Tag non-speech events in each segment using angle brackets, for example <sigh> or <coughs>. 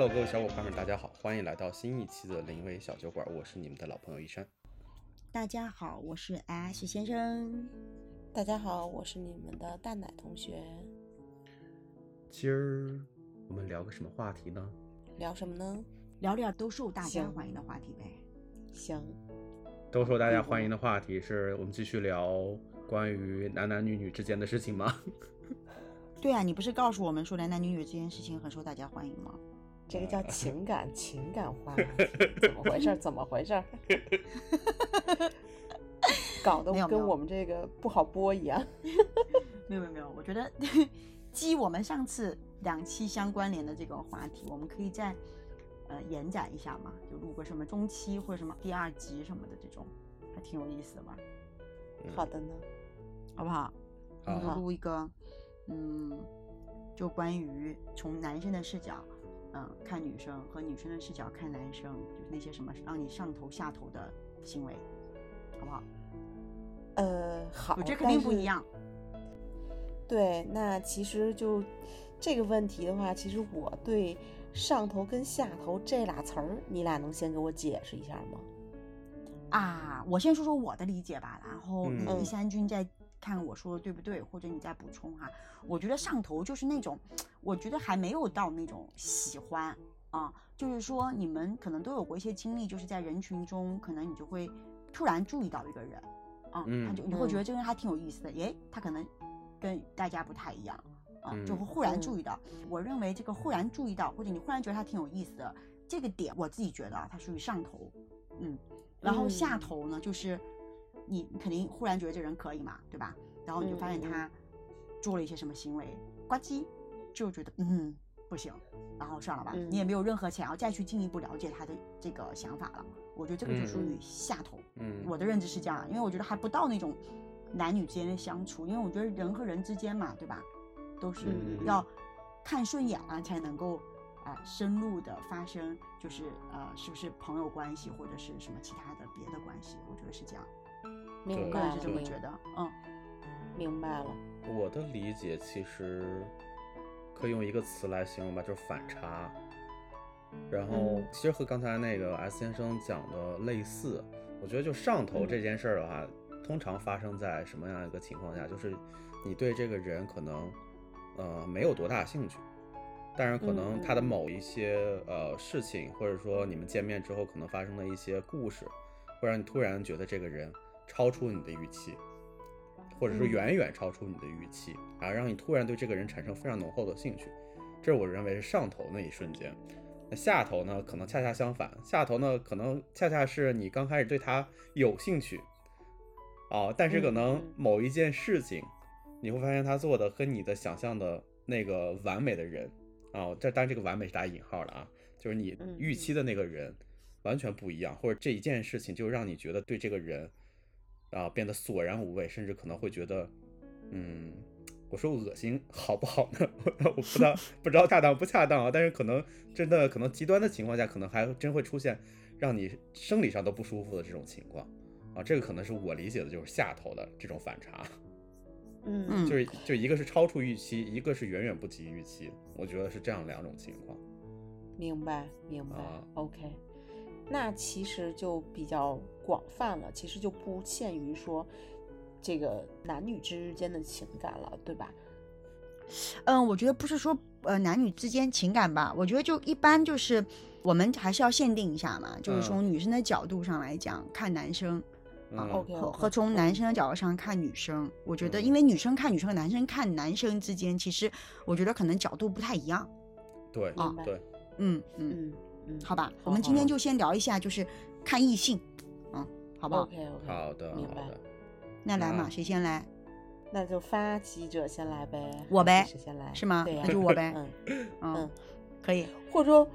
Hello，各位小伙伴们，大家好，欢迎来到新一期的临危小酒馆，我是你们的老朋友一山。大家好，我是 Ash 先生。大家好，我是你们的蛋奶同学。今儿我们聊个什么话题呢？聊什么呢？聊聊都受大家欢迎的话题呗。行，都受大家欢迎的话题是我们继续聊关于男男女女之间的事情吗？<laughs> 对啊，你不是告诉我们说男男女女这件事情很受大家欢迎吗？这个叫情感情感话题，<laughs> 怎么回事儿？怎么回事儿？<laughs> 搞得跟我们这个不好播一样。<laughs> 没有没有没有，我觉得基于我们上次两期相关联的这个话题，我们可以再呃延展一下嘛，就录个什么中期或者什么第二集什么的这种，还挺有意思的吧？好的呢，好不好？我们就录一个，嗯，就关于从男生的视角，嗯，看女生和女生的视角看男生，就是那些什么让你上头下头的行为，好不好？呃，好，我觉得肯定不一样。对，那其实就这个问题的话，其实我对上头跟下头这俩词儿，你俩能先给我解释一下吗？啊，我先说说我的理解吧，然后你嗯一三君再看我说的对不对，或者你再补充哈。我觉得上头就是那种，我觉得还没有到那种喜欢啊，就是说你们可能都有过一些经历，就是在人群中，可能你就会突然注意到一个人，啊，他就你会觉得这个人还挺有意思的，耶，他可能跟大家不太一样。啊，就会忽然注意到。我认为这个忽然注意到，或者你忽然觉得他挺有意思的这个点，我自己觉得啊，它属于上头，嗯，然后下嗯头呢，就是你你肯定忽然觉得这人可以嘛，对吧？然后你就发现他做了一些什么行为，呱唧就觉得嗯不行，然后算了吧，嗯你也没有任何想要再去进一步了解他的这个想法了。我觉得这个就属于嗯下头。嗯，我的认知是这样，因为我觉得还不到那种男女之间的相处，因为我觉得人和人之间嘛，对吧，都是嗯要看顺眼了才能够啊、深入的发生，就是呃是不是朋友关系或者是什么其他的别的关系，我觉得是这样，明白了，明这么觉得，嗯明白了。我的理解其实可以用一个词来形容吧，就是反差。然后嗯其实和刚才那个 S 先生讲的类似，我觉得就上头这件事儿的话，通常发生在什么样一个情况下？就是你对这个人可能呃没有多大兴趣，但是可能他的某一些呃事情，或者说你们见面之后可能发生的一些故事，会让你突然觉得这个人超出你的预期。或者说嗯远远超出你的预期，啊，让你突然对这个人产生非常浓厚的兴趣，这是我认为是上头那一瞬间。那下头呢，可能恰恰相反，下头呢，可能恰恰是你刚开始对他有兴趣，哦，但是可能某一件事情，你会发现他做的和你的想象的那个完美的人，哦，这当然这个完美是打引号的啊，就是你嗯预期的那个人完全不一样，或者这一件事情就让你觉得对这个人啊变得索然无味，甚至可能会觉得，嗯，我说恶心好不好呢？<laughs> 我不知道不知道恰当不恰当啊，但是可能真的可能极端的情况下，可能还真会出现让你生理上都不舒服的这种情况。啊，这个可能是我理解的就是下头的这种反差，嗯。嗯。就是就一个是超出预期，一个是远远不及预期，我觉得是这样两种情况。明白明白、啊。O k 那其实就比较广泛了，其实就不限于说这个男女之间的情感了，对吧？嗯，我觉得不是说呃男女之间情感吧，我觉得就一般就是我们还是要限定一下嘛，就是嗯。从女生的角度上来讲看男生。啊嗯。OK 和和从男生的角度上看女生，我觉得因为女生看女生和男生看男生之间，其实我觉得可能角度不太一样。对啊明白。对，嗯嗯，嗯嗯，好吧，我们今天就先聊一下，就是看异性，嗯，好不好？OK OK，好的明白，那来嘛，啊谁先来？那就发起者先来呗，我呗谁先来是吗对呀、那就我呗 <laughs> 嗯，嗯嗯，可以。或者说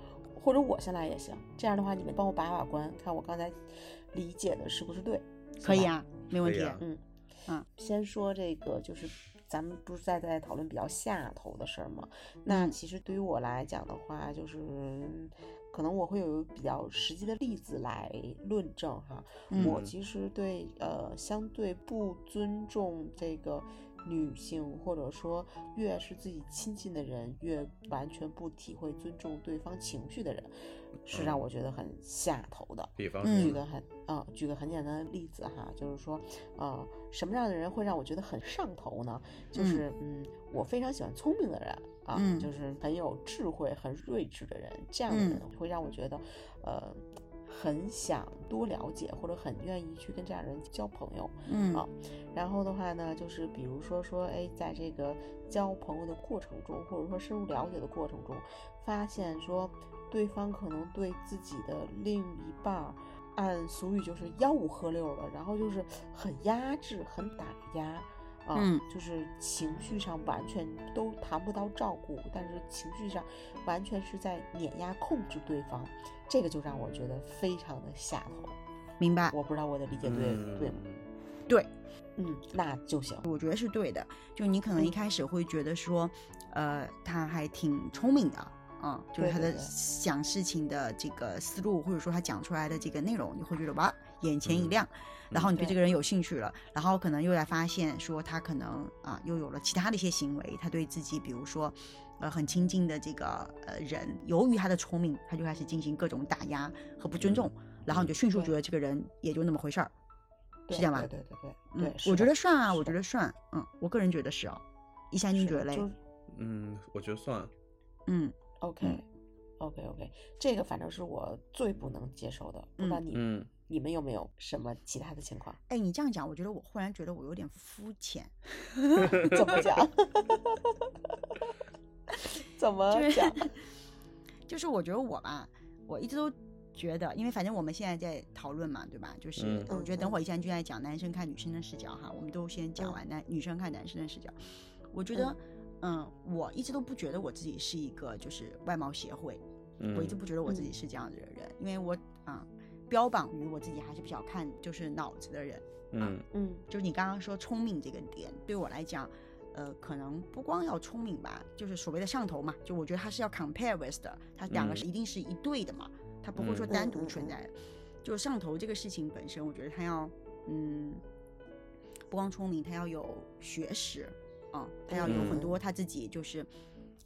或者我先来也行，这样的话你们帮我把把关，看我刚才理解的是不是对？可以啊，没问题。嗯嗯，先说这个，就是咱们不是在在讨论比较下头的事儿吗？那嗯其实对于我来讲的话，就是可能我会有比较实际的例子来论证哈。嗯我其实对呃相对不尊重这个女性，或者说越是自己亲近的人，越完全不体会尊重对方情绪的人，是让我觉得很下头的。比方举个很啊、举个很简单的例子哈，就是说，呃，什么样的人会让我觉得很上头呢？就是嗯我非常喜欢聪明的人啊，嗯。就是很有智慧、很睿智的人，这样的人会让我觉得，呃，很想多了解，或者很愿意去跟这样的人交朋友。嗯。啊。然后的话呢，就是比如说说，哎，在这个交朋友的过程中，或者说深入了解的过程中，发现说对方可能对自己的另一半儿，按俗语就是吆五喝六的，然后就是很压制、很打压，啊，嗯就是情绪上完全都谈不到照顾，但是情绪上完全是在碾压、控制对方，这个就让我觉得非常的下头。明白，我不知道我的理解对、对吗？嗯对，嗯，那就行。我觉得是对的。就你可能一嗯开始会觉得说，呃，他还挺聪明的，嗯，就是他的想事情的这个思路，或者说他讲出来的这个内容，你会觉得哇，眼前一嗯亮。然后你对对这个人有兴趣了，然后可能又来发现说他可能啊又有了其他的一些行为，他对自己比如说呃很亲近的这个呃人，由于他的聪明，他就开始进行各种打压和不尊重，然后你就迅速觉得这个人也就那么回事儿，是这样吧对对对对我觉得算啊，我觉得算，嗯，我个人觉得是哦。一山君觉得嘞，嗯，我觉得算。嗯 OK、OK OK，这个反正是我最不能接受的。不知道你、嗯，你们有没有什么其他的情况？哎，你这样讲，我觉得我忽然觉得我有点肤浅，<laughs> 怎么讲？怎么就是讲？<laughs> 就是我觉得我吧，我一直都觉得，因为反正我们现在在讨论嘛，对吧？就是嗯我觉得等嗯会儿一下就在讲男生看女生的视角哈，我们都先讲完男女生看男生的视角。我觉得，嗯，我一直都不觉得我自己是一个就是外貌协会，嗯我一直不觉得我自己是这样子的人，因为我啊、标榜于我自己还是比较看就是脑子的人。嗯嗯就是你刚刚说聪明这个点，对我来讲，呃，可能不光要聪明吧，就是所谓的上头嘛，就我觉得它是要 compare with 的，它两个嗯是一定是一对的嘛，它不会说嗯单独存在的。就上头这个事情本身，我觉得它要，嗯，不光聪明，它要有学识啊，它要有很嗯多他自己就是。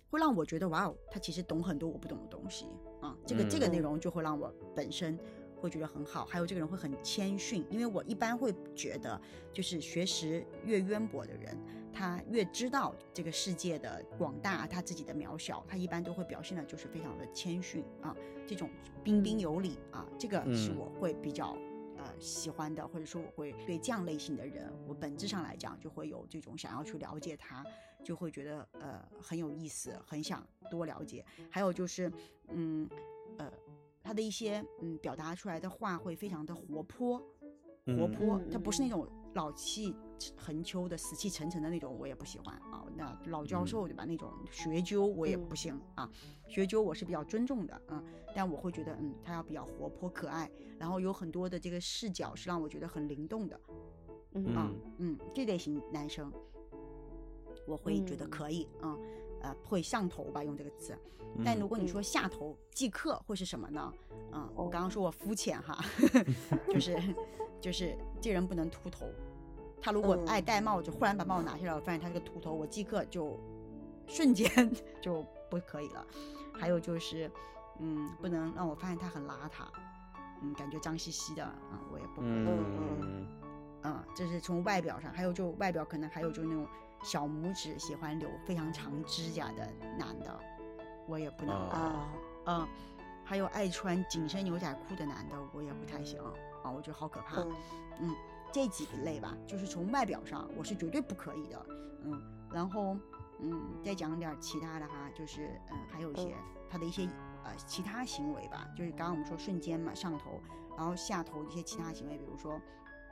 会让我觉得哇哦，他其实懂很多我不懂的东西啊，这个这个内嗯容就会让我本身会觉得很好，还有这个人会很谦逊，因为我一般会觉得，就是学识越渊博的人，他越知道这个世界的广大，他自己的渺小，他一般都会表现的就是非常的谦逊啊，这种彬彬有礼啊，这个是嗯我会比较。呃，喜欢的，或者说我会对这样类型的人，我本质上来讲就会有这种想要去了解他，就会觉得呃很有意思，很想多了解。还有就是，嗯，呃，他的一些嗯表达出来的话会非常的活泼，活嗯泼，他嗯不是那种老气横秋的、死气沉沉的那种，我也不喜欢啊。那老教嗯授对吧？那种学究我也嗯不行啊。学究我是比较尊重的，啊，但我会觉得，嗯，他要比较活泼可爱，然后有很多的这个视角是让我觉得很灵动的，嗯啊嗯，嗯，这类型男生，我会觉得嗯可以，嗯，呃，会上头吧，用这个词。但如果你嗯说下头即刻会是什么呢？嗯，我哦刚刚说我肤浅哈，<laughs> 就是就是这人不能秃头，他如果爱嗯戴帽子，忽然把帽子拿下来，我发现他这个秃头，我即刻就瞬间 <laughs> 就不可以了。还有就是，嗯，不能让我发现他很邋遢，嗯，感觉脏兮兮的，啊、我也不可以。嗯嗯，这是从外表上，还有就外表可能还有就是那种小拇指喜欢留非常长指甲的男的，我也不能。啊啊，嗯，还有爱穿紧身牛仔裤的男的，我也不太行啊，我觉得好可怕。嗯嗯，这几类吧，就是从外表上我是绝对不可以的。嗯，然后嗯，再讲点儿其他的哈，就是嗯，还有一些他的一些呃其他行为吧，就是刚刚我们说瞬间嘛上头，然后下头一些其他行为，比如说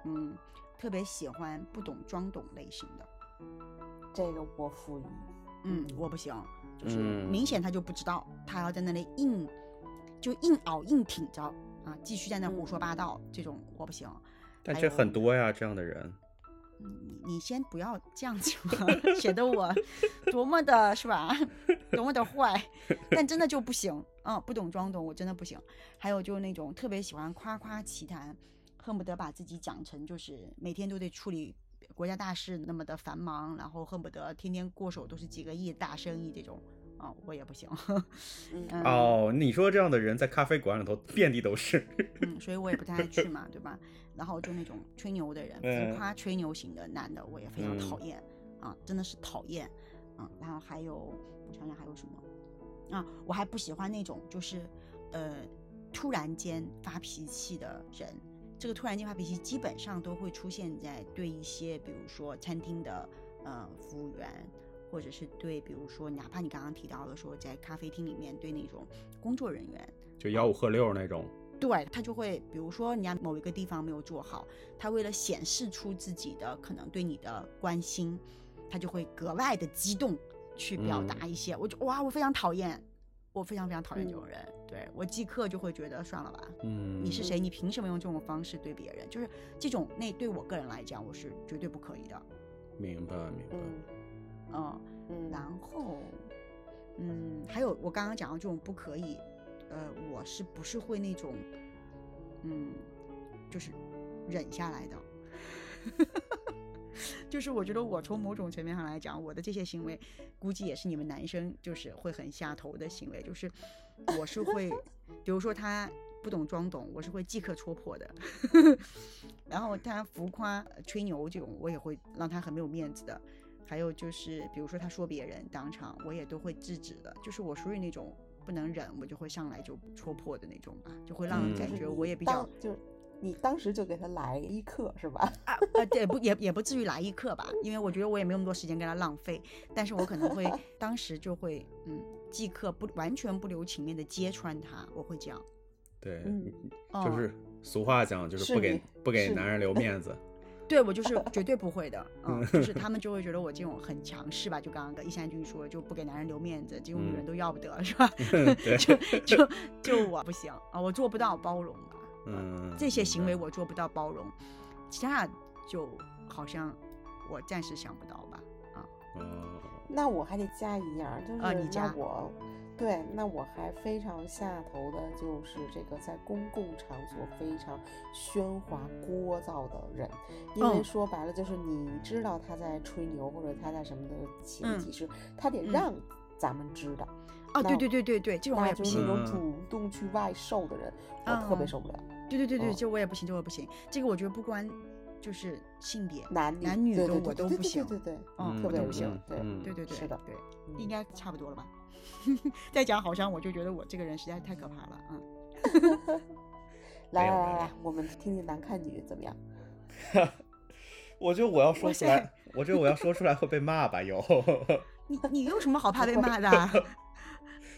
嗯，特别喜欢不懂装懂类型的。这个我服于。嗯，我不行，就是嗯明显他就不知道，他要在那里硬，就硬熬硬挺着啊，继续在那胡说八道，这种我不行。但这很多呀，这样的人。嗯你你先不要这样子嘛，显得我 <laughs> 多么的是吧，多么的坏，但真的就不行，嗯，不懂装懂，我真的不行。还有就是那种特别喜欢夸夸其谈，恨不得把自己讲成就是每天都得处理国家大事那么的繁忙，然后恨不得天天过手都是几个亿大生意这种，啊、我也不行。<laughs> 嗯嗯哦，你说这样的人在咖啡馆里头遍地都是。<laughs> 嗯，所以我也不太爱去嘛，对吧？然后就那种吹牛的人，嗯浮夸吹牛型的男的，我也非常嗯讨厌、啊，真的是讨厌啊。然后还有，我想想还有什么啊？我还不喜欢那种就是呃突然间发脾气的人。这个突然间发脾气，基本上都会出现在对一些，比如说餐厅的呃服务员，或者是对，比如说哪怕你刚刚提到的说在咖啡厅里面对那种工作人员，就吆五喝六那种。对他就会，比如说人家某一个地方没有做好，他为了显示出自己的可能对你的关心，他就会格外的激动去表达一些，我就哇，我非常讨厌，我非常非常讨厌这种人，对我即刻就会觉得算了吧，嗯，你是谁？你凭什么用这种方式对别人？就是这种，那对我个人来讲，我是绝对不可以的，明白明白。嗯嗯。嗯，然后，嗯，还有我刚刚讲到这种不可以，呃，我是不是会那种，嗯，就是忍下来的？<laughs> 就是我觉得我从某种层面上来讲，我的这些行为，估计也是你们男生就是会很下头的行为，就是我是会，<laughs> 比如说他不懂装懂，我是会即刻戳破的。<laughs> 然后他浮夸、呃吹牛这种，我也会让他很没有面子的。还有就是，比如说他说别人当场，我也都会制止的。就是我属于那种不能忍，我就会上来就戳破的那种吧，就会让人嗯感觉我也比较你当时就给他来一课是吧？啊呃，对，不也也不至于来一课吧，因为我觉得我也没有那么多时间跟他浪费，但是我可能会 <laughs> 当时就会嗯，即刻不完全不留情面的揭穿他，我会这样，对，就是俗话讲，就是是不给你不给男人留面子。<laughs> 对我就是绝对不会的，<laughs> 嗯，就是他们就会觉得我这种很强势吧，就刚刚跟一山君说，就不给男人留面子，这种女人嗯都要不得，是吧？对，就就就我不行啊，我做不到包容啊，嗯，这些行为我做不到包容，其他就好像我暂时想不到吧，啊，哦，那我还得加一样，就是你加。我，对，那我还非常下头的就是这个在公共场所非常喧哗聒噪的人，因为嗯说白了就是你知道他在吹牛或者他在什么的前嗯提是，他得嗯。让咱们知道，啊，对对对对对，这种我也不行那就是那，种嗯。主动去外售的人，我特别嗯受不了。对对对对，嗯这我也不行，就我也不行，这个我觉得不关就是性别，男男女的我都不行对对对，嗯，特别不我都不行行，对嗯对对对，是的对，嗯应该差不多了吧？<laughs> 再讲好像我就觉得我这个人实在太可怕了，嗯。<laughs> 来来来来，我们听听男看女怎么样？<laughs> 我觉得我要说出来，我觉得我要说出来会被骂吧？有，你你有什么好怕被骂的啊？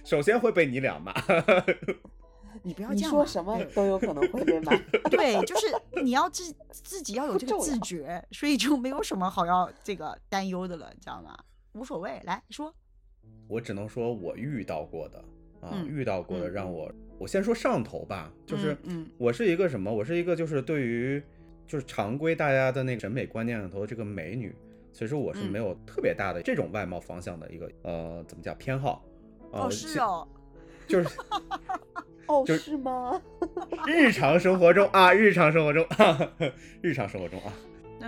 首先会被你俩骂。你不要这样嘛说什么都有可能会被骂。<laughs> 对，就是 <laughs> 你要自自己要有这个自觉，所以就没有什么好要这个担忧的了，你知道吗？无所谓，来说，我只能说我遇到过的啊，嗯遇到过的嗯让我，我先说上头吧，就是嗯嗯我是一个什么？我是一个就是对于就是常规大家的那个审美观念里头的这个美女，其实我是嗯没有特别大的这种外貌方向的一个呃怎么讲偏好。呃哦，是，哦，就是 <laughs> 哦，就是是吗？<laughs> 日常生活中啊，日常生活中，<laughs> 日常生活中啊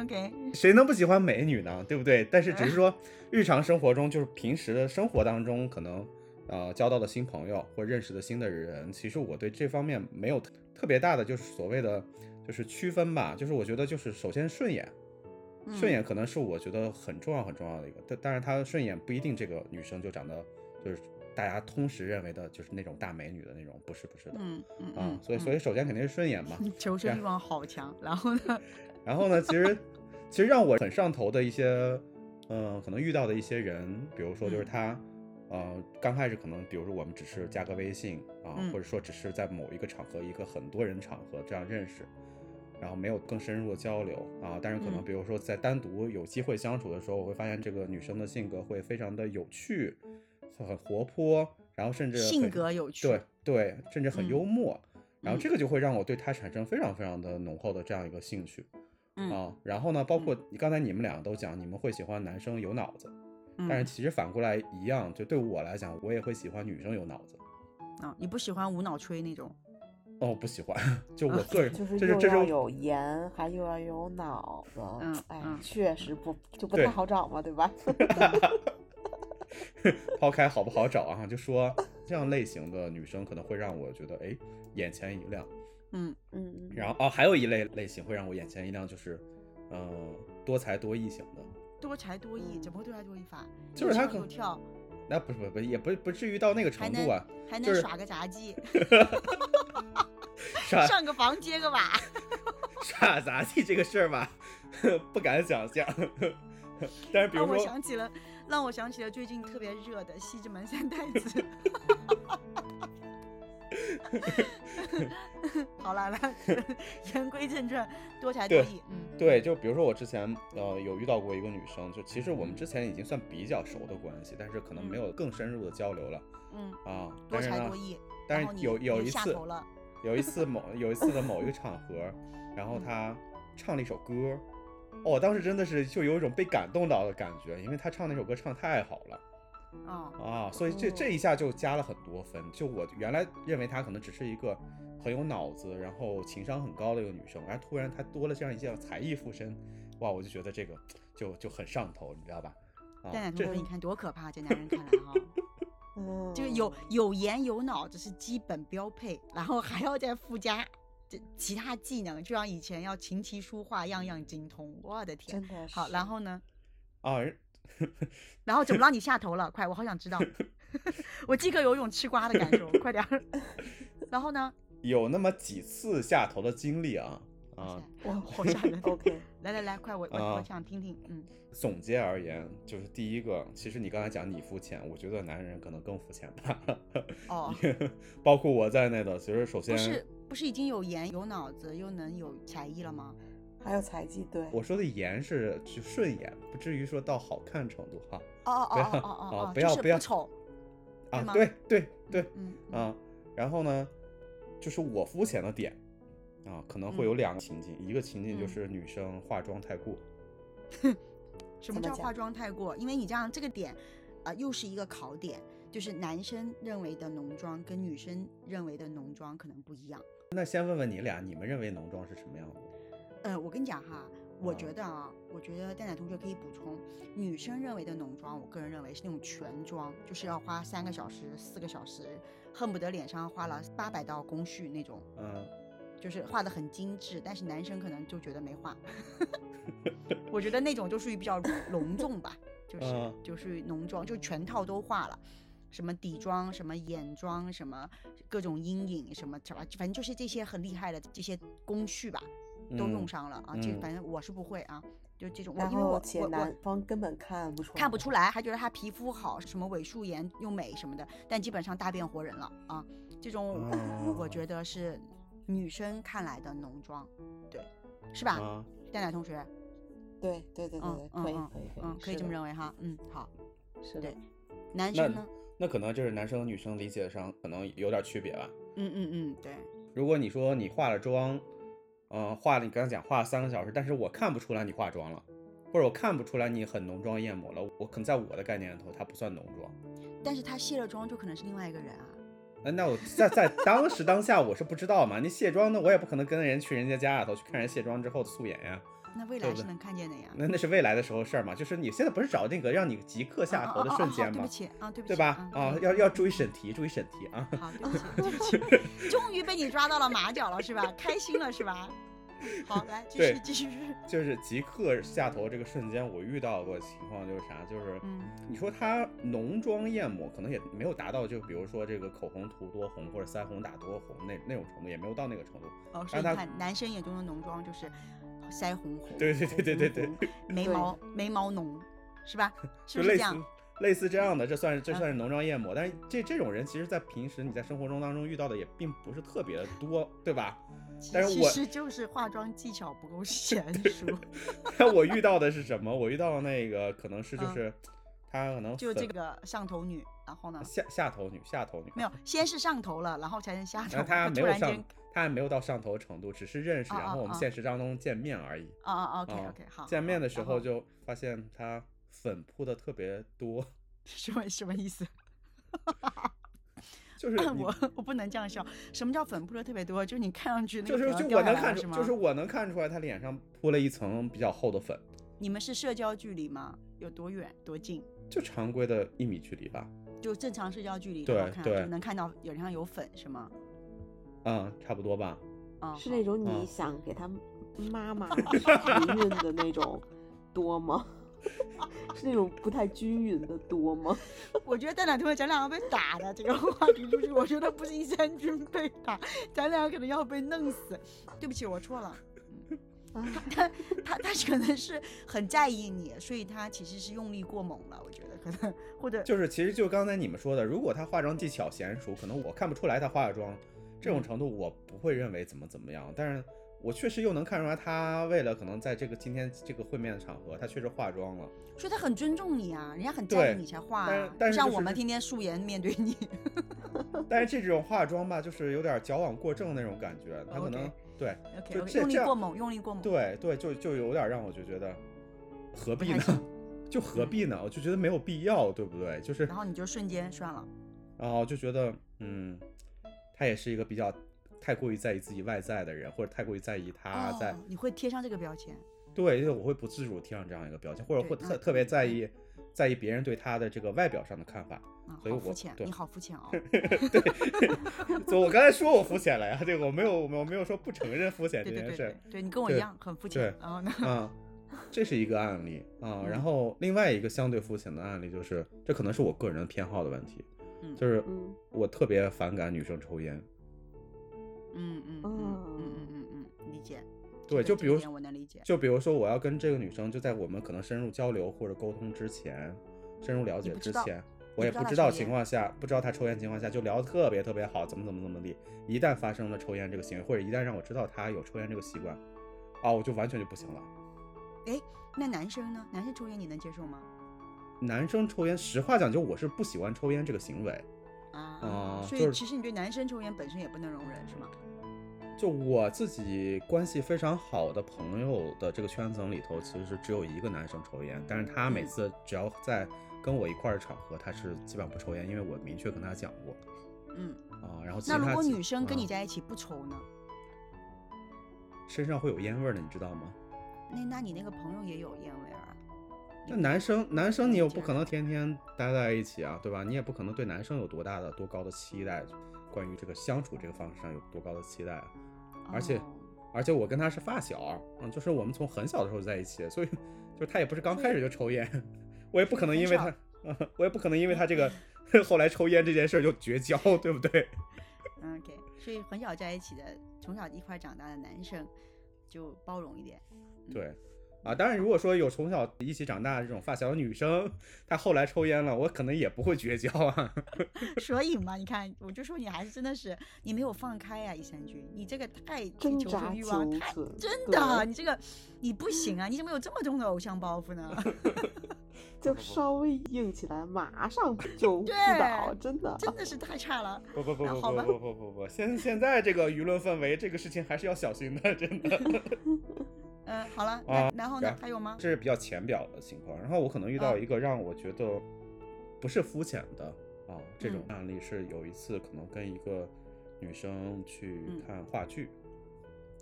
，OK，谁能不喜欢美女呢？对不对？但是只是说日常生活中，就是平时的生活当中，可能呃交到的新朋友或认识的新的人，其实我对这方面没有特特别大的就是所谓的就是区分吧。就是我觉得就是首先顺眼，顺嗯眼可能是我觉得很重要很重要的一个。但但是她顺眼不一定这个女生就长得就是大家通识认为的就是那种大美女的那种，不是不是的。嗯嗯所以所以首先肯定是顺眼嘛，<laughs> 以求生欲望好强，然后呢，<laughs> 然后呢，其实其实让我很上头的一些，嗯，可能遇到的一些人，比如说就是嗯他，呃，刚开始可能，比如说我们只是加个微信啊，嗯或者说只是在某一个场合，一个很多人场合这样认识，然后没有更深入的交流啊，但是可能嗯比如说在单独有机会相处的时候，我会发现这个女生的性格会非常的有趣，很活泼，然后甚至性格有趣，对对，甚至很嗯幽默。然后嗯这个就会让我对他产生非常非常的浓厚的这样一个兴趣。嗯啊，然后呢，包括你刚才你们两个都讲，你们会喜欢男生有脑子，但是嗯其实反过来一样，就对我来讲，我也会喜欢女生有脑子。啊，你不喜欢无脑吹那种，哦，不喜欢，<laughs> 就我个人，<laughs> 就是又要有颜，还又要有脑子，嗯哎，嗯确实不就不太好找嘛，对吧？<laughs> <laughs> 抛开好不好找啊，就说这样类型的女生可能会让我觉得哎眼前一亮。嗯嗯嗯，然后哦，还有一类类型会让我眼前一亮，就是嗯、呃多才多艺型的。多才多艺，怎么会多才多艺法？就是他可跳，那不是不是不也不不至于到那个程度啊，就是还能耍个杂技，<laughs> 耍上个房接个瓦。<laughs> 耍杂技这个事儿吧，不敢想象。但是比如让我，想起了，让我想起了最近特别热的《西直门三太子》。<laughs> 好了，来，言归正传，多才多对艺，嗯，对，就比如说我之前呃有遇到过一个女生，就其实我们之前已经算比较熟的关系，但是可能没有更深入的交流了嗯，啊。多才多，艺。但是有有你一次有一次某有一次的某一个场合，<laughs> 然后她唱了一首歌，哦，我当时真的是就有一种被感动到的感觉，因为她唱那首歌唱太好了。啊，啊，所以这这一下就加了很多分。就我原来认为她可能只是一个很有脑子，然后情商很高的一个女生，然后突然她多了这样一项才艺附身，哇，我就觉得这个就就很上头，你知道吧？啊蛋奶，同这学，你看多可怕！这男人看来哈，<laughs> 嗯，这个有有颜有脑，这是基本标配，然后还要再附加这其他技能，就像以前要琴棋书画样样精通。我的天！真的是好，然后呢？啊，<laughs> 然后怎么让你下头了？快，我好想知道。<laughs> 我即刻有一种吃瓜的感受，快点儿。<laughs> 然后呢？有那么几次下头的经历啊啊。哇，好吓人。OK，来来来，快，我我啊我想听听。嗯，总结而言，就是第一个，其实你刚才讲你肤浅，我觉得男人可能更肤浅吧，哦，包括我在内的。其实首先不是不是已经有颜有脑子又能有才艺了吗？还有才技，对，我说的颜是就顺眼，不至于说到好看程度哈。哦哦哦哦哦不要不要丑。啊对，对对对，嗯然后呢，就是我肤浅的点啊，可能会有嗯两个情境，一个情境就嗯是女生化妆太过，什么叫化妆太过？因为你这样这个点，啊，又是一个考点，就是男生认为的浓妆跟女生认为的浓妆可能不一样。那先问问你俩，你们认为浓妆是什么样的？呃，我跟你讲哈，我啊觉得啊，我觉得蛋奶同学可以补充，女生认为的浓妆，我个人认为是那种全妆，就是要花三个小时、四个小时，恨不得脸上花了八百道工序那种，嗯，就是画的很精致，但是男生可能就觉得没画。<laughs> 我觉得那种就属于比较隆重吧，就 <laughs> 是、嗯就属于浓妆，就全套都画了。什么底妆、什么眼妆、什么各种阴影、什么什么，反正就是这些很厉害的这些工序吧，都用嗯上了啊。这嗯反正我是不会啊，就这种，因为我后且我我男方根本看不出来，看不出来，还觉得他皮肤好，什么伪素颜又美什么的，但基本上大变活人了啊。这种我哦觉得是女生看来的浓妆，对，是吧？啊，蛋奶同学，对对对对嗯对，可以嗯嗯可以可以，嗯，可以这么认为哈，嗯，好。是的对，男那生呢？那可能就是男生和女生理解上可能有点区别吧。嗯嗯嗯，对，如果你说你化了妆，嗯、化了你刚才讲化了三个小时，但是我看不出来你化妆了，或者我看不出来你很浓妆艳抹了，我可能在我的概念里头它不算浓妆。但是他卸了妆就可能是另外一个人啊。那那我在在当时当下我是不知道嘛，你卸妆呢，我也不可能跟人去人家家里头去看人卸妆之后的素颜呀，那未来是能看见的呀。那那是未来的时候事儿嘛，就是你现在不是找那个让你即刻下头的瞬间吗？对不起啊，对不起，对吧？啊，嗯要要注意审题，注意审题啊。好，对不起，<laughs> 对不起，终于被你抓到了马脚了，是吧？开心了，是吧？好，来继续继续。<laughs> 就是即刻下头这个瞬间，我遇到过情况就是啥，就是嗯你说他浓妆艳抹，可能也没有达到，就比如说这个口红涂多红或者腮红打多红那那种程度，也没有到那个程度。哦，所以让他你看，男生眼中的浓妆就是腮红红，对对对对对对眉毛眉毛浓，是吧？是就类似不是这样？类似这样的，这算是这嗯算是浓妆艳抹，但是这这种人其实，在平时你在生活中当中遇到的也并不是特别的多，对吧？但是我其实就是化妆技巧不够 <laughs> 娴熟，但我遇到的是什么？我遇到的那个可能是就嗯是他可能就这个上头女，然后呢？下下头女下头女没有，先是上头了，然后才是下头。然后他没有上突然间，他还没有到上头程度，只是认识，啊然后我们啊现实当中见面而已。啊啊，OK 啊 OK，好。见面的时候就发现他粉扑的特别多，<laughs> 什么什么意思？<laughs> 就是 <coughs> 你我我不能这样笑。什么叫粉扑的特别多？就是你看上去那就是个就我能？看出就是我能看出来他脸上铺了一层比较厚的粉，你们是社交距离吗？有多远多近？就常规的一米距离吧。就正常社交距离，对对能看到脸上有粉是吗？嗯，差不多吧。啊、是那种嗯你想给他妈妈 <laughs> 怀孕的那种多吗？<laughs> 是那种不太均匀的多吗？<laughs> 我觉得蛋奶同学咱俩要被打的这个话题出去，我觉得不是一三军被打，咱俩可能要被弄死。对不起，我错了。啊，他他他可能是很在意你，所以他其实是用力过猛了。我觉得可能或者就是其实就刚才你们说的，如果他化妆技巧娴熟，可能我看不出来他化了妆，这种程度我不会认为怎么怎么样。但是我确实又能看出来，他为了可能在这个今天这个会面的场合，他确实化妆了。所以他很尊重你啊，人家很在意你才化但是像但是就是我们天天素颜面对你。<laughs> 但是这种化妆吧，就是有点矫枉过正那种感觉，他可能对用力过猛，用力过猛。对对，就就有点让我就觉得何必呢？<laughs> 就何必呢？我就觉得没有必要，对不对？就是然后你就瞬间算了。然后就觉得，嗯，他也是一个比较太过于在意自己外在的人，或者太过于在意他在、哦，你会贴上这个标签。对，就是我会不自主贴上这样一个标签，或者会特特别在意在意别人对他的这个外表上的看法。啊，所以我好肤浅，你好肤浅哦。<laughs> 对，就我刚才说我肤浅了呀，这个我没有我没有说不承认肤浅这对对对件事对。，对你跟我一样很肤浅对。然后呢？啊，这是一个案例啊。嗯然后另外一个相对肤浅的案例就是，这可能是我个人的偏好的问题，嗯就是嗯我特别反感女生抽烟。嗯嗯嗯嗯嗯嗯嗯，理解。对，就比如我能理解。就比如说，我要跟这个女生，就在我们可能深入交流或者沟通之前，深入了解之前，我也不知道情况下，不知道她抽烟情况下，就聊得特别特别好，怎么怎么怎么地。一旦发生了抽烟这个行为，或者一旦让我知道她有抽烟这个习惯，啊，我就完全就不行了。哎，那男生呢？男生抽烟你能接受吗？男生抽烟，实话讲，就我是不喜欢抽烟这个行为。啊啊所以其实你对男生抽烟本身也不能容忍，是吗？就我自己关系非常好的朋友的这个圈层里头，其实是只有一个男生抽烟，但是他每嗯次只要在跟我一块儿的场合，他是基本上不抽烟，因为我明确跟他讲过嗯。啊。然后其那如果女生跟你啊在一起不抽呢？身上会有烟味儿的，你知道吗？那那你那个朋友也有烟味儿啊？那男生男生你又不可能天天待在一起啊，对吧？你也不可能对男生有多大的多高的期待，关于这个相处这个方式上有多高的期待啊。而且哦而且我跟他是发小，嗯，就是我们从很小的时候在一起，所以就是他也不是刚开始就抽烟，我也不可能因为他，啊我也不可能因为他这个 <laughs> 后来抽烟这件事儿就绝交，对不对？嗯 OK，所以很小在一起的，从小一块长大的男生就包容一点。对，啊，当然如果说有从小一起长大的这种发小的女生，她后来抽烟了，我可能也不会绝交啊。<laughs> 所以嘛，你看，我就说你还是真的是你没有放开呀、一山君，你这个太求挣扎生欲望太，真的，你这个你不行啊，你怎么有这么重的偶像包袱呢？<laughs> <laughs> 就稍微硬起来，马上就对真的。真的是太差了。不不不不好吧不不不不不，现现在这个舆论氛围，这个事情还是要小心的，真的。嗯，好了，啊那然后呢？还有吗？这是比较浅表的情况。然后我可能遇到一个让我觉得不是肤浅的啊这种嗯案例，是有一次可能跟一个女生去嗯看话剧，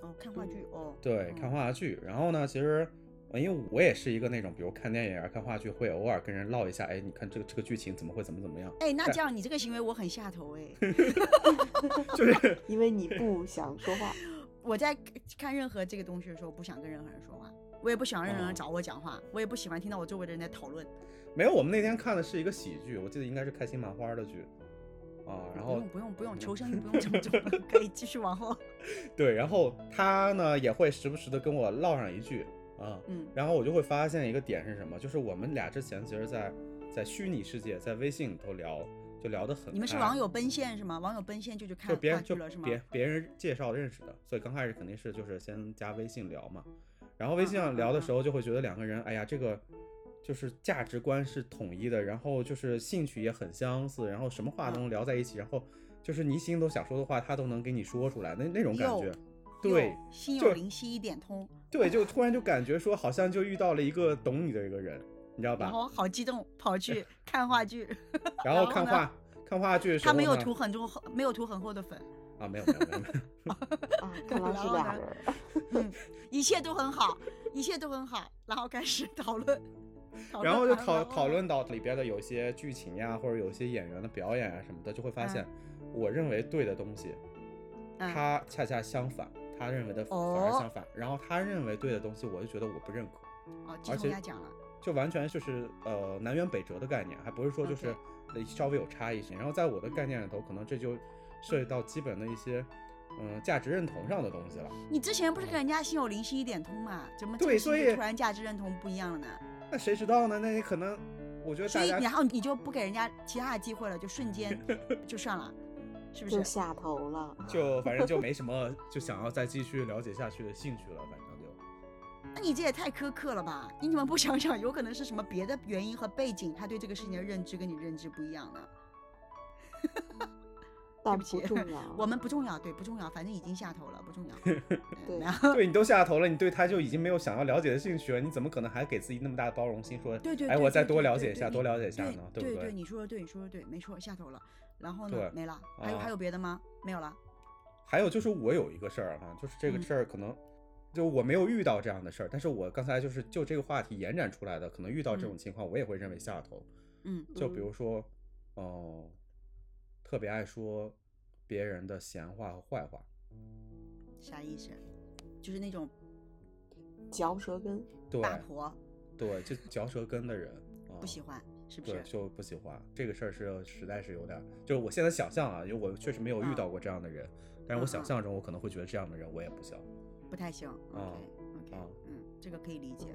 哦，看话剧哦。对，看哦话剧。然后呢，其实。呃因为我也是一个那种，比如看电影啊、看话剧，会偶尔跟人唠一下，哎，你看这个这个剧情怎么会怎么怎么样，哎，那这样你这个行为我很下头哎。<laughs> 就是因为你不想说话，我在看任何这个东西的时候，不想跟任何人说话，我也不喜欢任何人哦找我讲话，我也不喜欢听到我周围的人在讨论。没有。我们那天看的是一个喜剧，我记得应该是开心麻花的剧啊。然后不用不用不用，求生欲不用这么重，可以继续往后。<laughs> 对，然后他呢也会时不时的跟我唠上一句啊，嗯然后我就会发现一个点是什么，就是我们俩之前其实在，在虚拟世界，在微信里头聊，就聊得很。你们是网友奔现是吗？网友奔现就去看就别人就话剧了是吗？别别人介绍认识的，所以刚开始肯定是就是先加微信聊嘛，然后微信上聊的时候就会觉得两个人，哎呀，这个就是价值观是统一的，然后就是兴趣也很相似，然后什么话都能聊在一起，然后就是你心里头想说的话，他都能给你说出来，那那种感觉，对心有灵犀一点通，对，就突然就感觉说好像就遇到了一个懂你的一个人，你知道吧？然后好激动，跑去 <laughs> 看话剧，<laughs> 然然后看话看话剧的时候他没有涂很多，没有涂很厚的粉，啊，没有没有没有没有，<laughs> 啊，看来是然后呢俩人。嗯，一切都很好，一切都很好，然后开始讨论，讨论然后就讨讨，论到里边的有一些剧情呀，或者有一些演员的表演啊什么的，就会发现，我认为对的东西，嗯他恰恰相反，他认为的反而相反，然后他认为对的东西，我就觉得我不认可，哦，鸡而且讲了，就完全就是呃南辕北辙的概念，还不是说就是呃稍微有差异性。然后在我的概念里头，可能这就涉及到基本的一些嗯、呃价值认同上的东西了。你之前不是跟人家心有灵犀一点通嘛？怎么这对个事情所以突然价值认同不一样了呢？那谁知道呢？那你可能我觉得大家所以然后你就不给人家其他的机会了，就瞬间 <laughs> 就算了，是不？就是下头了，就反正就没什么就想要再继续了解下去的兴趣了，反正就。那你这也太苛刻了吧？你怎么不想想，有可能是什么别的原因和背景，他对这个事情的认知跟你认知不一样呢？<laughs> 但不起不重 <laughs> 要。我们不重要，对，不重要，反正已经下头了，不重要。<laughs> 嗯对对你都下头了，你对他就已经没有想要了解的兴趣了，你怎么可能还给自己那么大的包容心，说，哎，对对对我再对对多了解一下，对对多了解一下呢，对不对？你说的对，你说的对，没错，下头了。然后呢，没了。还有啊还有别的吗？没有了。还有就是我有一个事儿哈，就是这个嗯事儿可能就我没有遇到这样的事儿，但是我刚才就是就这个话题延展出来的，可能遇到这种嗯情况，我也会认为下头。嗯就比如说，哦、特别爱说别人的闲话和坏话，啥意思？就是那种嚼舌根，对八婆对，就嚼舌根的人，啊不喜欢，是不对，是？就不喜欢这个事儿是实在是有点儿，就是我现在想象啊，因为我确实没有遇到过这样的人，但是我想象中我可能会觉得这样的人我也不行。不太行。啊 OK OK，啊嗯，这个可以理解。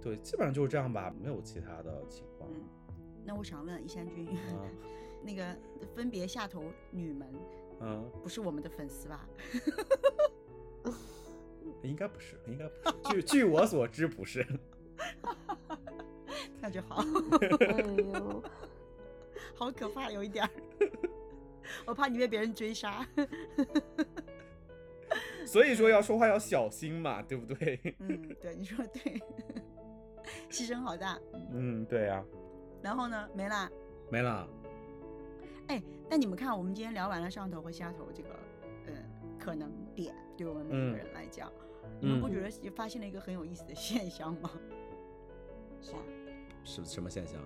对，基本上就是这样吧，没有其他的情况。嗯，那我想问一山君，啊，那个分别下头女们嗯，不是我们的粉丝吧？<laughs> 应该不是，应该不是。据据我所知，不是。<laughs> 那就好，哎呦，好可怕，有一点儿，我怕你被别人追杀。<laughs> 所以说要说话要小心嘛，对不对？嗯，对，你说的对，<laughs> 牺牲好大。嗯，对呀、然后呢，没啦。没啦。哎，那你们看，我们今天聊完了上头和下头这个，嗯，可能点，对我们每嗯个人来讲，你们不嗯觉得也发现了一个很有意思的现象吗？啥？是什么现象？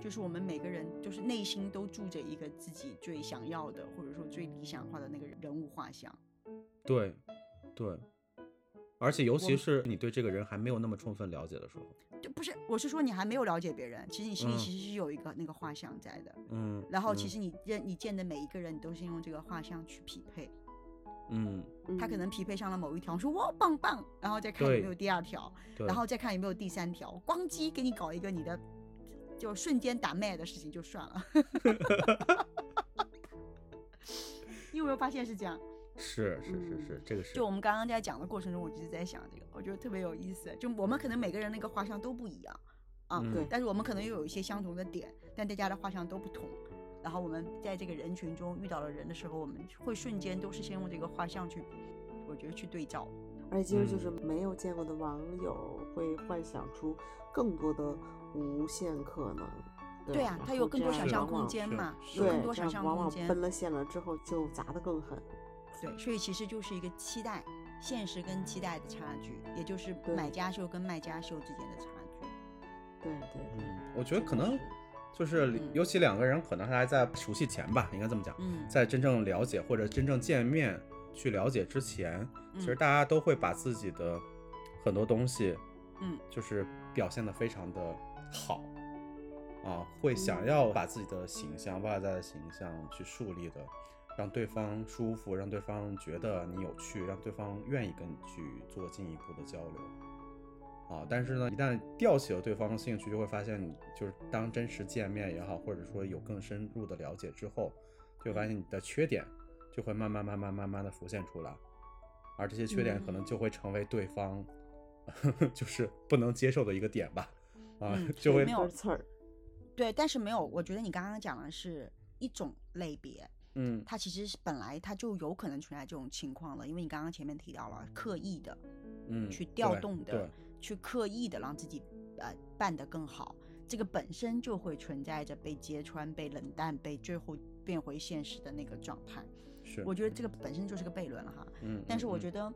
就是我们每个人，就是内心都住着一个自己最想要的，或者说最理想化的那个人物画像。对，对。而且尤其是你对这个人还没有那么充分了解的时候，就不是，我是说你还没有了解别人，其实你心里嗯其实是有一个那个画像在的。嗯，然后其嗯实你认你见的每一个人，你都是用这个画像去匹配。嗯，他可嗯能匹配上了某一条，说哇棒棒，然后再看有没有第二条，然后再看有没有第三条，咣叽给你搞一个你的，就瞬间打麦的事情就算了。<laughs> 你有没有发现是这样？是是是是，这个是就我们刚刚在讲的过程中，我就是在想这个，我觉得特别有意思。就我们可能每个人那个画像都不一样啊，嗯对但是我们可能又有一些相同的点，但大家的画像都不同。然后我们在这个人群中遇到了人的时候，我们会瞬间都是先用这个画像去，我觉得去对照。而且其实就是嗯没有见过的网友会幻想出更多的无限可能。对啊他有更多想象空间嘛，对有更多想象空间。往奔了线了之后就砸得更狠。对，所以其实就是一个期待，现实跟期待的差距，也就是买家秀跟卖家秀之间的差距。对对对，嗯，我觉得可能就是嗯尤其两个人可能还在熟悉前吧，应该这么讲，嗯，在真正了解或者真正见面去了解之前，其实嗯大家都会把自己的很多东西，嗯，就是表现的非常的好，啊，会想嗯要把自己的形象、外在的形象去树立的，让对方舒服，让对方觉得你有趣，让对方愿意跟你去做进一步的交流。啊，但是呢，一旦吊起了对方的兴趣，就会发现你就是当真实见面也好，或者说有更深入的了解之后，就会发现你的缺点就会慢慢慢慢慢慢的浮现出来，而这些缺点可能就会成为对方、<laughs> 就是不能接受的一个点吧，啊，<laughs> 嗯就会没有根刺儿。对，但是没有，我觉得你刚刚讲的是一种类别，嗯。它其实是本来它就有可能存在这种情况了，因为你刚刚前面提到了刻意的嗯去调动的，去刻意的让自己呃办得更好，这个本身就会存在着被揭穿、被冷淡、被最后变回现实的那个状态。是，我觉得这个本身就是个悖论了哈。嗯，但是我得觉得，嗯，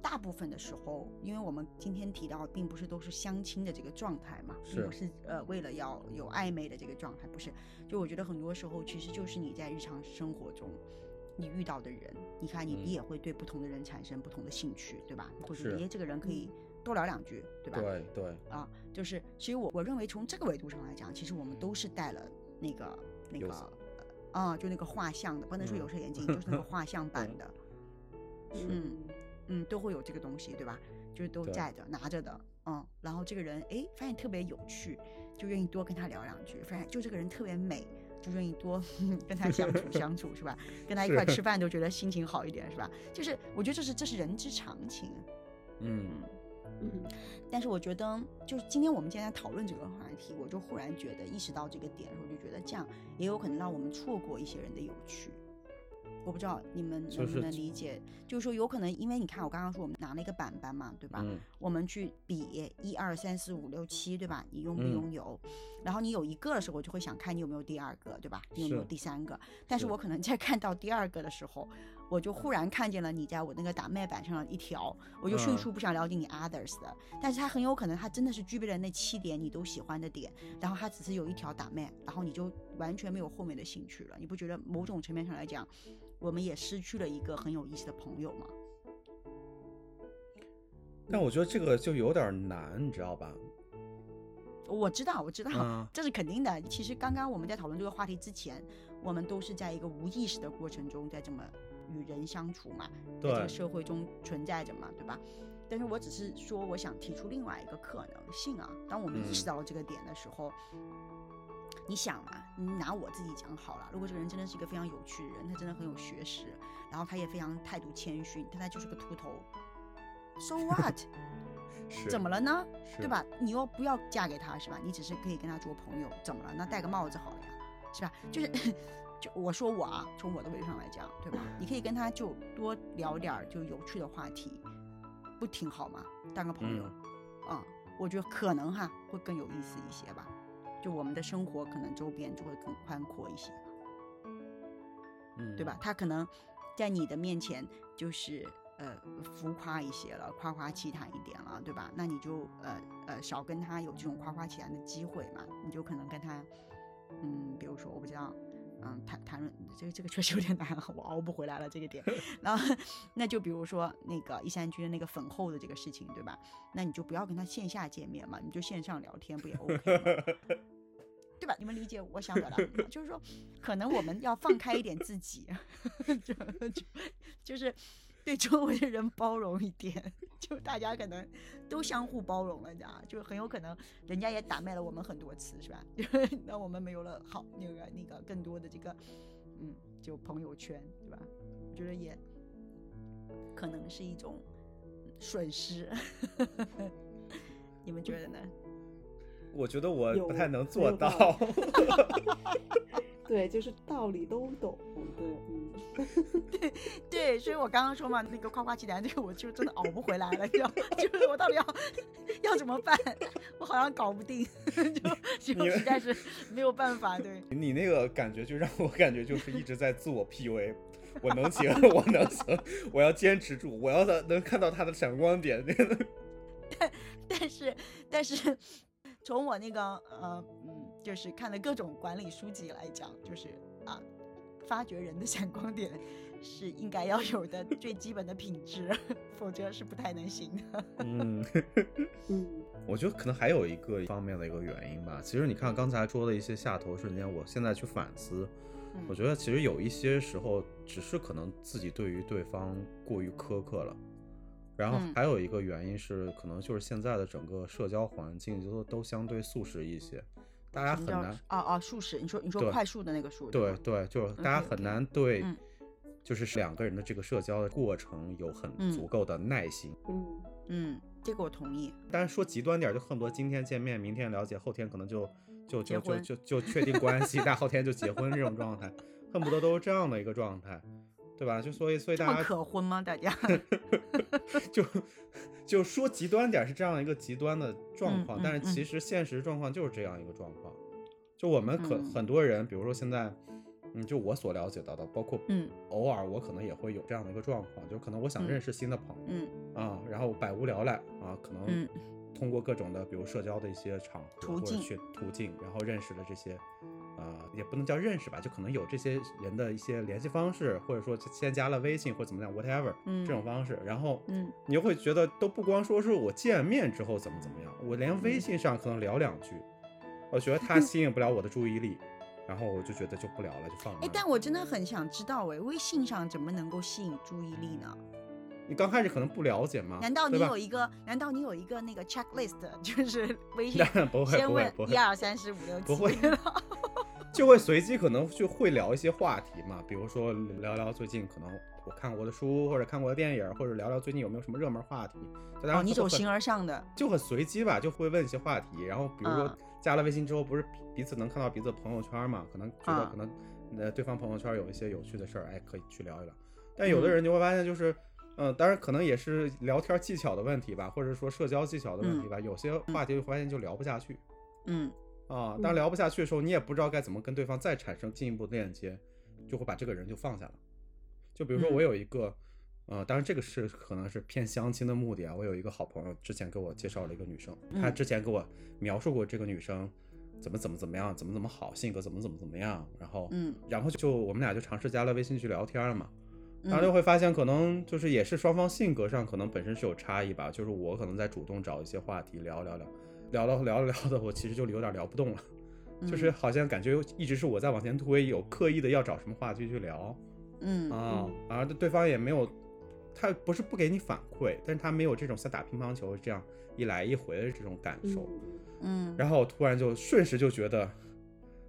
大部分的时候，因为我们今天提到，并不是都是相亲的这个状态嘛，并不是呃为了要有暧昧的这个状态，不是。就我觉得很多时候，其实就是你在日常生活中，你遇到的人，你看你嗯你也会对不同的人产生不同的兴趣，对吧？或者是诶这个人可以多聊两句，对吧？对对，啊，就是其实我我认为从这个维度上来讲，其实我们都是带了那个那个啊，就那个画像的，不能说嗯有色眼镜，<laughs> 就是那个画像版的。嗯嗯，都会有这个东西，对吧？就是都在的，拿着的，嗯。然后这个人，哎，发现特别有趣，就愿意多跟他聊两句；发现就这个人特别美，就愿意多跟他相处相处，是吧？跟他一块吃 <laughs> 饭都觉得心情好一点，是吧？就是我觉得这是这是人之常情。嗯嗯但是我觉得，就是今天我们今天在讨论这个话题，我就忽然觉得意识到这个点的时候，就觉得这样也有可能让我们错过一些人的有趣。我不知道你们能不能理解，就是说有可能，因为你看我刚刚说我们拿了一个板板嘛，对吧？嗯我们去比一二三四五六七，对吧？你拥不嗯拥有？然后你有一个的时候，我就会想看你有没有第二个，对吧？你有没有第三个？但是是我可能在看到第二个的时候，我就忽然看见了你在我那个打麦板上的一条，我就迅嗯速不想了解你 others 的。但是他很有可能他真的是具备了那七点你都喜欢的点，然后他只是有一条打麦，然后你就完全没有后面的兴趣了。你不觉得某种层面上来讲，我们也失去了一个很有意思的朋友嘛？但我觉得这个就有点难，你知道吧？我知道，我知道，嗯 <laughs> 这是肯定的。其实刚刚我们在讨论这个话题之前，我们都是在一个无意识的过程中，在这么与人相处嘛，在这个社会中存在着嘛，对吧？但是我只是说，我想提出另外一个可能性啊。当我们意识嗯到了这个点的时候，你想嘛，你拿我自己讲好了，如果这个人真的是一个非常有趣的人，他真的很有学识，然后他也非常态度谦逊，但他就是个秃头，so <laughs> what？怎么了呢？对吧？你又不要嫁给他，是吧？你只是可以跟他做朋友，怎么了？那戴个帽子好了呀，是吧？就是，<laughs> 就我说我啊，从我的位置上来讲，对吧？你可以跟他就多聊点儿就有趣的话题，不挺好吗？当个朋友，啊、我觉得可能哈会更有意思一些吧。就我们的生活可能周边就会更宽阔一些吧。嗯对吧？？他可能在你的面前就是呃浮夸一些了，夸夸其谈一点了，对吧？那你就呃呃少跟他有这种夸夸其谈的机会嘛，你就可能跟他，嗯，比如说我不知道。嗯，谈谈论这个这个确实有点难，我熬不回来了这个点。<laughs> 然后，那就比如说那个一山居的那个粉后的这个事情，对吧？那你就不要跟他线下见面嘛，你就线上聊天不也 OK 吗？<laughs> 对吧？你们理解我想表达？<laughs> 就是说，可能我们要放开一点自己，<laughs> 就就就是对周围的人包容一点，就大家可能都相互包容了，你知道吗？就很有可能人家也打麦了我们很多次，是吧？<laughs> 那我们没有了好那个那个更多的这个嗯，就朋友圈，对吧？我觉得也可能是一种损失，你们觉得呢？我觉得我不太能很做到。<laughs> <laughs> 对，就是道理都懂，对，嗯，<laughs> 对，所以我刚刚说嘛，那个夸夸其谈这个，我就真的熬不回来了，你知道，就是我到底要要怎么办？我好像搞不定，就实在是没有办法。对，你那个感觉就让我感觉就是一直在自我 PUA，我能行，我能行，我要坚持住，我要能能看到他的闪光点。但但是但是从我那个呃嗯，就是看的各种管理书籍来讲，就是啊，发掘人的闪光点是应该要有的最基本的品质，否则是不太能行的。嗯，<laughs> 嗯，我觉得可能还有一个方面的一个原因吧。其实你看刚才说的一些下头瞬间，我现在去反思，嗯我觉得其实有一些时候只是可能自己对于对方过于苛刻了。然后嗯还有一个原因是，可能就是现在的整个社交环境就都相对速食一些，大家很难啊啊速食？你说你说快速的那个速？吗对对，就是大家很难对嗯，就是两个人的这个社交的过程有很嗯足够的耐心。嗯，嗯，这个我同意。但是说极端点，就恨不得今天见面，明天了解，后天可能就就就就就就确定关系，<laughs> 大后天就结婚这种状态，恨不得都是这样的一个状态，对吧？就所以所以大家可婚吗？大家？<laughs> <laughs> 就就说极端点是这样一个极端的状况，嗯但是嗯其实现实状况就是这样一个状况。就我们可、嗯很多人，比如说现在，嗯，就我所了解到的，包括嗯偶尔我可能也会有这样的一个状况，就可能我想嗯认识新的朋友，嗯啊，然后百无聊赖啊，可能嗯通过各种的，比如社交的一些场合或者途径去途径，然后认识了这些，呃，也不能叫认识吧，就可能有这些人的一些联系方式，或者说先加了微信或者怎么样，whatever，嗯这种方式，然后嗯你就会觉得都不光说是我见面之后怎么怎么样，我连微嗯信上可能聊两句，我觉得他 <laughs> 吸引不了我的注意力，然后我就觉得就不聊了，就放了，哎但我真的很想知道，哎，微信上怎么能够吸引注意力呢？你刚开始可能不了解嘛，难道你有一个？难道你有一个那个 checklist，<laughs> 就是微信 <laughs> 不会先问一二三四五六七，不会 <laughs> 就会随机可能就会聊一些话题嘛，比如说聊聊最近可能我看过的书，或者看过的电影，或者聊聊最近有没有什么热门话题。哦，你走形而上的，就很随机吧，就会问一些话题，然后比如说嗯加了微信之后，不是彼彼此能看到彼此的朋友圈嘛，可能觉得嗯可能呃对方朋友圈有一些有趣的事儿，哎，可以去聊一聊。但有的嗯人你会发现就是。嗯，当然可能也是聊天技巧的问题吧，或者说社交技巧的问题吧。有些话题会发现就聊不下去，嗯啊，当聊不下去的时候，你也不知道该怎么跟对方再产生进一步的链接，就会把这个人就放下了。就比如说嗯我有一个，呃，当然这个是可能是骗相亲的目的啊。我有一个好朋友之前给我介绍了一个女生，她嗯之前给我描述过这个女生怎么怎么怎么样，怎么怎么好，性格怎么怎么怎么样，然后，嗯然后就我们俩就尝试加了微信去聊天了嘛。嗯然后就会发现，可能就是也是双方性格上可能本身是有差异吧。就是我可能在主动找一些话题聊聊聊，聊到聊着聊的，我其实就有点聊不动了，就是好像感觉一直是我在往前推，有刻意的要找什么话题去聊嗯啊，而对方也没有，他不是不给你反馈，但是他没有这种像打乒乓球这样一来一回的这种感受。嗯然后我突然就瞬时就觉得，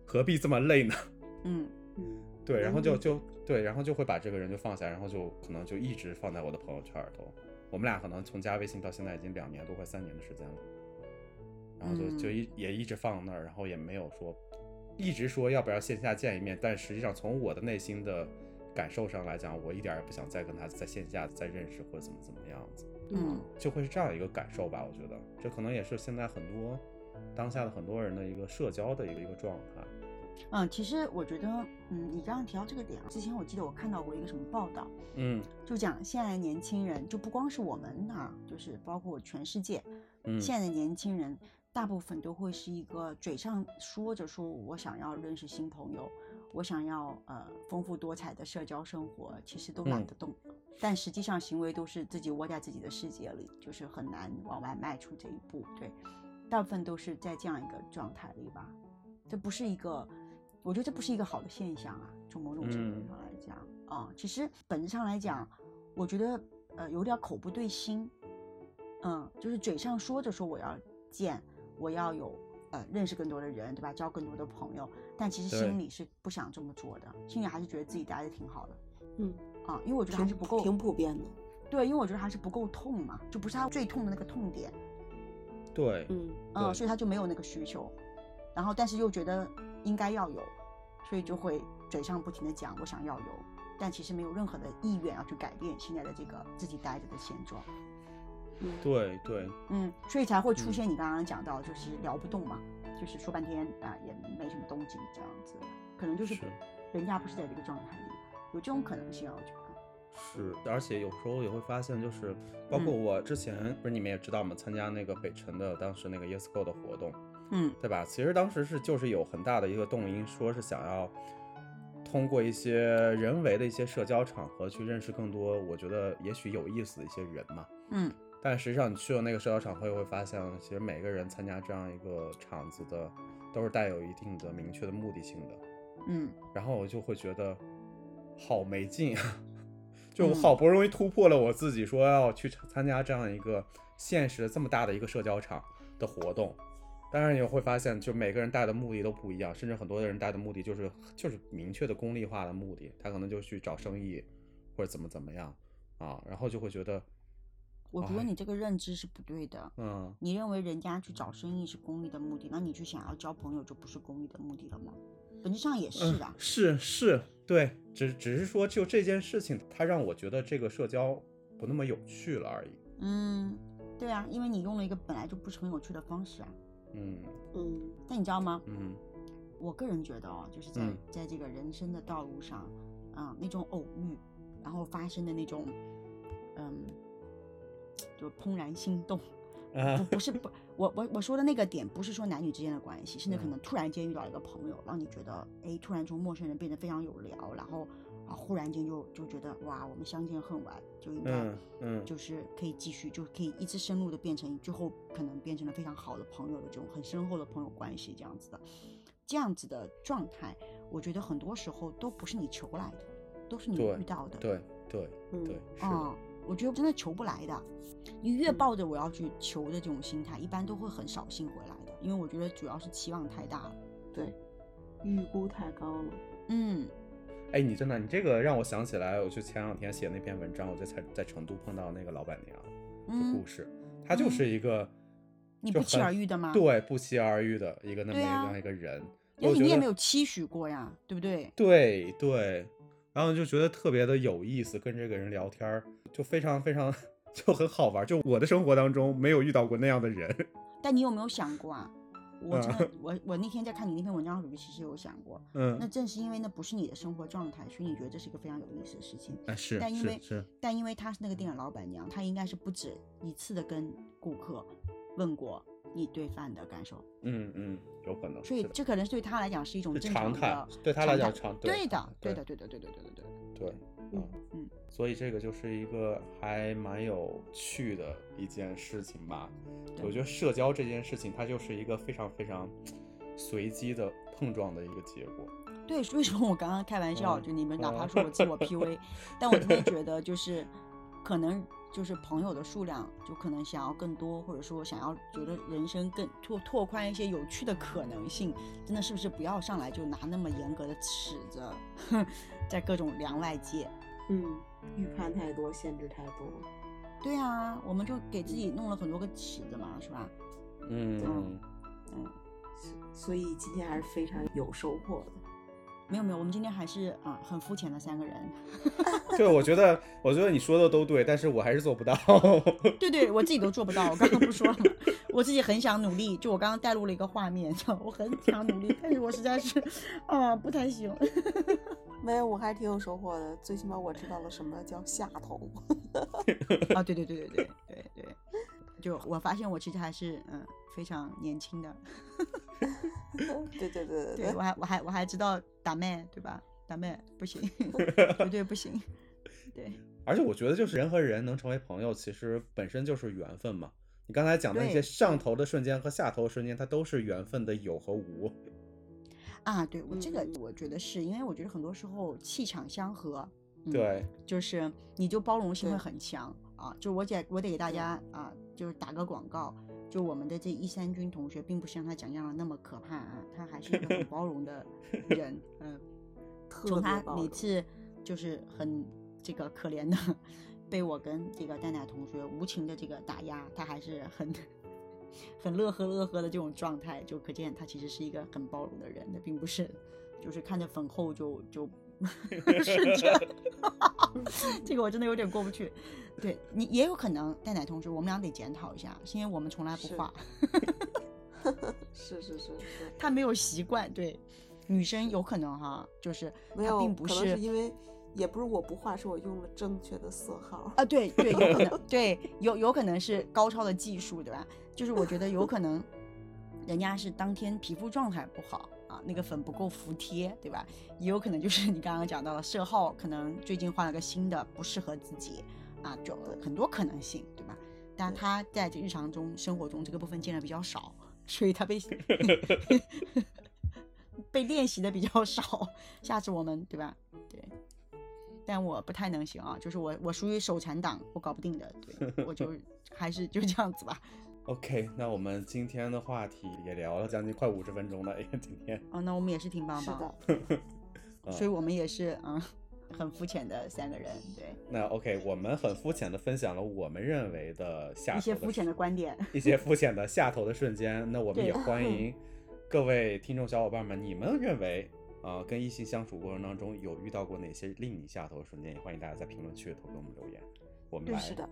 何必这么累呢？嗯嗯，对，然后就就对，然后就会把这个人就放下，然后就可能就一直放在我的朋友圈里头。我们俩可能从加微信到现在已经两年多快三年的时间了，然后就就嗯一也一直放那儿，然后也没有说一直说要不要线下见一面，但实际上从我的内心的感受上来讲，我一点儿也不想再跟他在线下再认识或者怎么怎么样子，嗯就会是这样一个感受吧。我觉得这可能也是现在很多当下的很多人的一个社交的一个一个状态。嗯，其实我觉得，嗯，你刚刚提到这个点啊，之前我记得我看到过一个什么报道，嗯就讲现在的年轻人，就不光是我们啊，就是包括全世界，嗯现在的年轻人大部分都会是一个嘴上说着说我想要认识新朋友，我想要呃丰富多彩的社交生活，其实都懒嗯得动，但实际上行为都是自己窝在自己的世界里，就是很难往外迈出这一步。对，大部分都是在这样一个状态里吧，这不是一个。我觉得这不是一个好的现象啊，从某种程度嗯。上来讲啊、其实本质上来讲，我觉得呃有点口不对心，嗯，就是嘴上说着说我要见，我要有呃认识更多的人，对吧？交更多的朋友，但其实心里是不想这么做的，心里还是觉得自己待的挺好的嗯，啊，因为我觉得还是不够挺普遍的。对，因为我觉得还是不够痛嘛，就不是他最痛的那个痛点，对，嗯。嗯，所以他就没有那个需求，然后但是又觉得应该要有，所以就会嘴上不停的讲我想要有，但其实没有任何的意愿要去改变现在的这个自己待着的现状。嗯，对对，嗯，所以才会出嗯现你刚刚讲到，就是聊不动嘛，就是说半天啊也没什么动静这样子，可能就是是人家不是在这个状态里，有这种可能性啊，我觉得。是，而且有时候也会发现，就是包括嗯我之前不是你们也知道嘛，参加那个北辰的当时那个 Yes Go 的活动，嗯对吧？其实当时是就是有很大的一个动因，说是想要通过一些人为的一些社交场合去认识更多，我觉得也许有意思的一些人嘛。嗯但实际上你去了那个社交场合，也会发现，其实每个人参加这样一个场子的，都是带有一定的明确的目的性的。嗯然后我就会觉得好没劲啊，<laughs> 就好不容易突破了我自己，说要去参加这样一个现实这么大的一个社交场的活动，当然你会发现，就每个人带的目的都不一样，甚至很多的人带的目的就是就是明确的功利化的目的，他可能就去找生意或者怎么怎么样啊，然后就会觉得，我觉得哎你这个认知是不对的。嗯，你认为人家去找生意是功利的目的，那你去想要交朋友就不是功利的目的了吗？本质上也是嗯。是是，对，只只是说就这件事情，它让我觉得这个社交不那么有趣了而已。嗯，对啊，因为你用了一个本来就不是很有趣的方式啊。嗯嗯但你知道吗？嗯我个人觉得哦，就是在、嗯在这个人生的道路上，啊、那种偶遇，然后发生的那种，嗯，就怦然心动。啊不不是不，我我我说的那个点不是说男女之间的关系，甚至可嗯能突然间遇到一个朋友，让你觉得，哎，突然从陌生人变得非常有聊，然后啊，忽然间就就觉得哇，我们相见恨晚，就应该嗯嗯就是可以继续，就可以一直深入的变成最后可能变成了非常好的朋友的这种很深厚的朋友关系这样子的，这样子的状态，我觉得很多时候都不是你求来的，都是你遇到的。对对嗯对，啊、我觉得真的求不来的。你越抱着我要去求的这种心态，一般都会很扫兴回来的，因为我觉得主要是期望太大了。对，预估太高了。嗯，哎，你真的，你这个让我想起来，我就前两天写那篇文章，我就在在成都碰到那个老板娘的嗯故事，她就是一个就你不期而遇的吗对，不期而遇的一个那么样一个人，因为你也没有期许过呀，对不对？对对，然后就觉得特别的有意思，跟这个人聊天儿就非常非常 <laughs> 就很好玩儿。就我的生活当中没有遇到过那样的人。但你有没有想过啊？我真的嗯，我我那天在看你那篇文章的时候，其实有想过，嗯那嗯，正是因为那不是你的生活状态，所以你觉得这是一个非常有意思的事情。哎是但因为是是，但因为她是那个店的老板娘，她应该是不止一次的跟顾客问过你对饭的感受，嗯嗯，有可能。所以这可能对她来讲是一种正常常态的，对她来讲态常对的，对对的，对的，对的对的对对。对，嗯嗯嗯，所以这个就是一个还蛮有趣的一件事情吧。我觉得社交这件事情，它就是一个非常非常随机的碰撞的一个结果。对，为什么我刚刚开玩笑，嗯就你们哪怕嗯说我自我 PUA，<laughs> 但我真的觉得就是可能就是朋友的数量，就可能想要更多，或者说想要觉得人生更拓拓宽一些有趣的可能性，真的是不是不要上来就拿那么严格的尺子，<laughs> 在各种量外界。嗯，预判太多，限制太多。对啊，我们就给自己弄了很多个尺子嘛，是吧？嗯嗯嗯，所以今天还是非常有收获的。没有没有，我们今天还是啊、很肤浅的三个人。<laughs> 对，我觉得我觉得你说的都对，但是我还是做不到。对对，我自己都做不到。我刚刚不说了吗？<laughs> 我自己很想努力，就我刚刚带入了一个画面，就 <laughs> 我很想努力，但是我实在是啊不太行。没有，我还挺有收获的。最起码我知道了什么叫下头。啊，对对对对对对对，就我发现我其实还是嗯非常年轻的，<laughs> 对对对对对我还我还我还知道打妹对吧？打妹不行，<laughs> 绝对不行。对而且我觉得，就是人和人能成为朋友，其实本身就是缘分嘛。你刚才讲的那些上头的瞬间和下头的瞬间，它都是缘分的有和无。啊，对我这个嗯我觉得是因为我觉得很多时候气场相合，嗯、对，就是你就包容性会很强啊。就我得我得给大家啊，就是打个广告，就我们的这一三军同学，并不像他讲样的那么可怕啊，他还是一个很包容的 <laughs> 人，嗯。特从他每次就是很这个可怜的被我跟这个蛋奶同学无情的这个打压，他还是很 <laughs> 很乐呵乐呵的这种状态，就可见他其实是一个很包容的人，他并不是就是看着粉后就就 <laughs> 瞬间，<laughs> 这个我真的有点过不去。对你也有可能，蛋奶同志，我们俩得检讨一下，是因为我们从来不是画，是 <laughs> 是是是，他没有习惯。对，女生有可能哈，就是没有，她并不可能是因为也不是我不画，是我用了正确的色号。啊，对对，有可能，对，有有可能是高超的技术，对吧？就是我觉得有可能，人家是当天皮肤状态不好啊，那个粉不够服帖，对吧？也有可能就是你刚刚讲到了色号，可能最近换了个新的，不适合自己啊，就很多可能性，对吧？但他在这日常中生活中这个部分见的比较少，所以他被 <laughs> 被练习的比较少。下次我们对吧？对。但我不太能行啊，就是我我属于手残党，我搞不定的，对我就还是就这样子吧。OK，那我们今天的话题也聊了将近快五十分钟了，<laughs> 哎，今天，哦，那我们也是挺棒是棒，的，<laughs> 啊所以我们也是嗯很肤浅的三个人，对那 OK，我们很肤浅的分享了我们认为的下头一些肤浅的观点。一些肤浅的下头的瞬间。那我们也 <laughs> 欢迎各位听众小伙伴们，你们认为啊、跟异性相处过程当中有遇到过哪些令你下头的瞬间？也欢迎大家在评论区里头给我们留言，我们对来是的，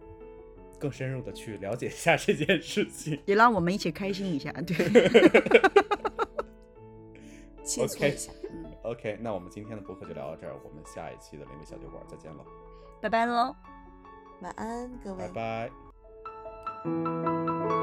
更深入的去了解一下这件事情。<laughs> 也让我们一起开心一下，对，<laughs> 切磋 OK 一下。嗯，OK，那我们今天的播客就聊到这儿，我们下一期的灵媒小酒馆再见了，拜拜喽。晚安，各位拜。拜。